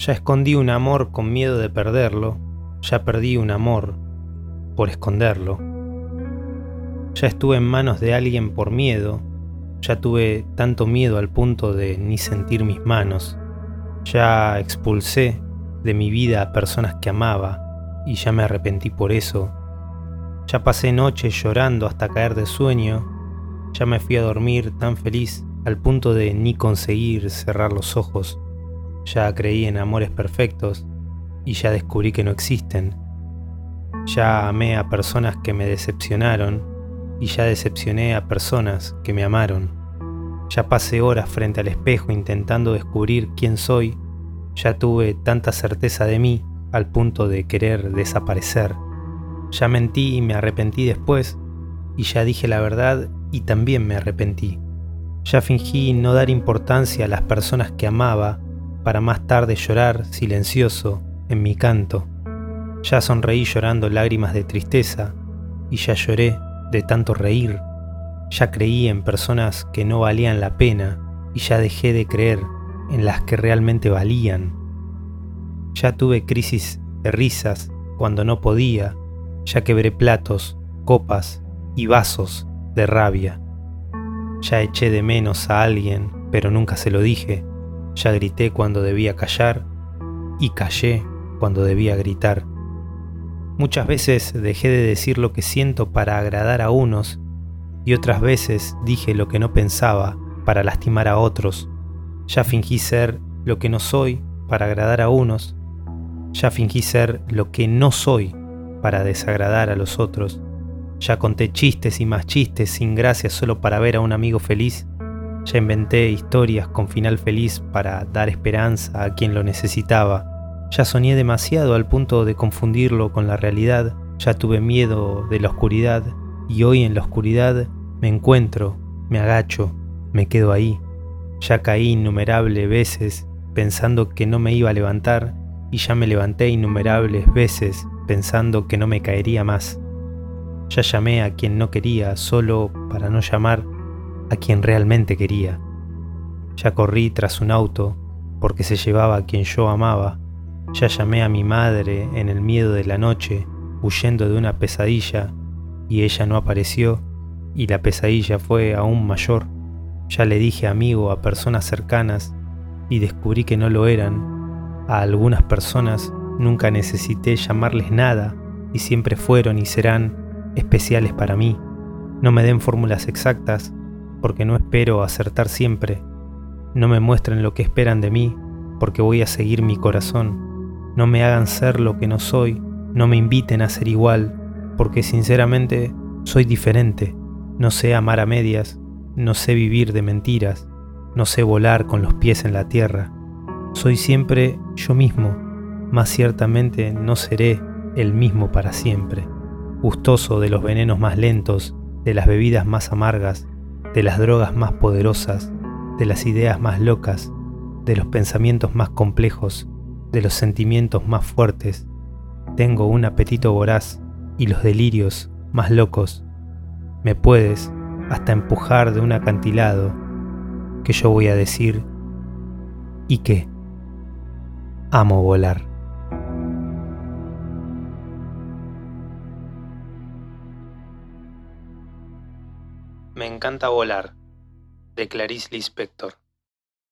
Ya escondí un amor con miedo de perderlo, ya perdí un amor por esconderlo. Ya estuve en manos de alguien por miedo, ya tuve tanto miedo al punto de ni sentir mis manos. Ya expulsé de mi vida a personas que amaba y ya me arrepentí por eso. Ya pasé noches llorando hasta caer de sueño, ya me fui a dormir tan feliz al punto de ni conseguir cerrar los ojos. Ya creí en amores perfectos y ya descubrí que no existen. Ya amé a personas que me decepcionaron y ya decepcioné a personas que me amaron. Ya pasé horas frente al espejo intentando descubrir quién soy. Ya tuve tanta certeza de mí al punto de querer desaparecer. Ya mentí y me arrepentí después. Y ya dije la verdad y también me arrepentí. Ya fingí no dar importancia a las personas que amaba para más tarde llorar silencioso en mi canto. Ya sonreí llorando lágrimas de tristeza y ya lloré de tanto reír. Ya creí en personas que no valían la pena y ya dejé de creer en las que realmente valían. Ya tuve crisis de risas cuando no podía, ya quebré platos, copas y vasos de rabia. Ya eché de menos a alguien, pero nunca se lo dije. Ya grité cuando debía callar y callé cuando debía gritar. Muchas veces dejé de decir lo que siento para agradar a unos y otras veces dije lo que no pensaba para lastimar a otros. Ya fingí ser lo que no soy para agradar a unos. Ya fingí ser lo que no soy para desagradar a los otros. Ya conté chistes y más chistes sin gracia solo para ver a un amigo feliz. Ya inventé historias con final feliz para dar esperanza a quien lo necesitaba. Ya soñé demasiado al punto de confundirlo con la realidad, ya tuve miedo de la oscuridad y hoy en la oscuridad me encuentro, me agacho, me quedo ahí. Ya caí innumerables veces pensando que no me iba a levantar y ya me levanté innumerables veces pensando que no me caería más. Ya llamé a quien no quería solo para no llamar a quien realmente quería. Ya corrí tras un auto porque se llevaba a quien yo amaba ya llamé a mi madre en el miedo de la noche, huyendo de una pesadilla, y ella no apareció, y la pesadilla fue aún mayor. Ya le dije amigo a personas cercanas, y descubrí que no lo eran. A algunas personas nunca necesité llamarles nada, y siempre fueron y serán especiales para mí. No me den fórmulas exactas, porque no espero acertar siempre. No me muestren lo que esperan de mí, porque voy a seguir mi corazón. No me hagan ser lo que no soy, no me inviten a ser igual, porque sinceramente soy diferente, no sé amar a medias, no sé vivir de mentiras, no sé volar con los pies en la tierra, soy siempre yo mismo, más ciertamente no seré el mismo para siempre, gustoso de los venenos más lentos, de las bebidas más amargas, de las drogas más poderosas, de las ideas más locas, de los pensamientos más complejos, de los sentimientos más fuertes, tengo un apetito voraz y los delirios más locos. Me puedes hasta empujar de un acantilado, que yo voy a decir, y que amo volar. Me encanta volar, de Clarice Lispector.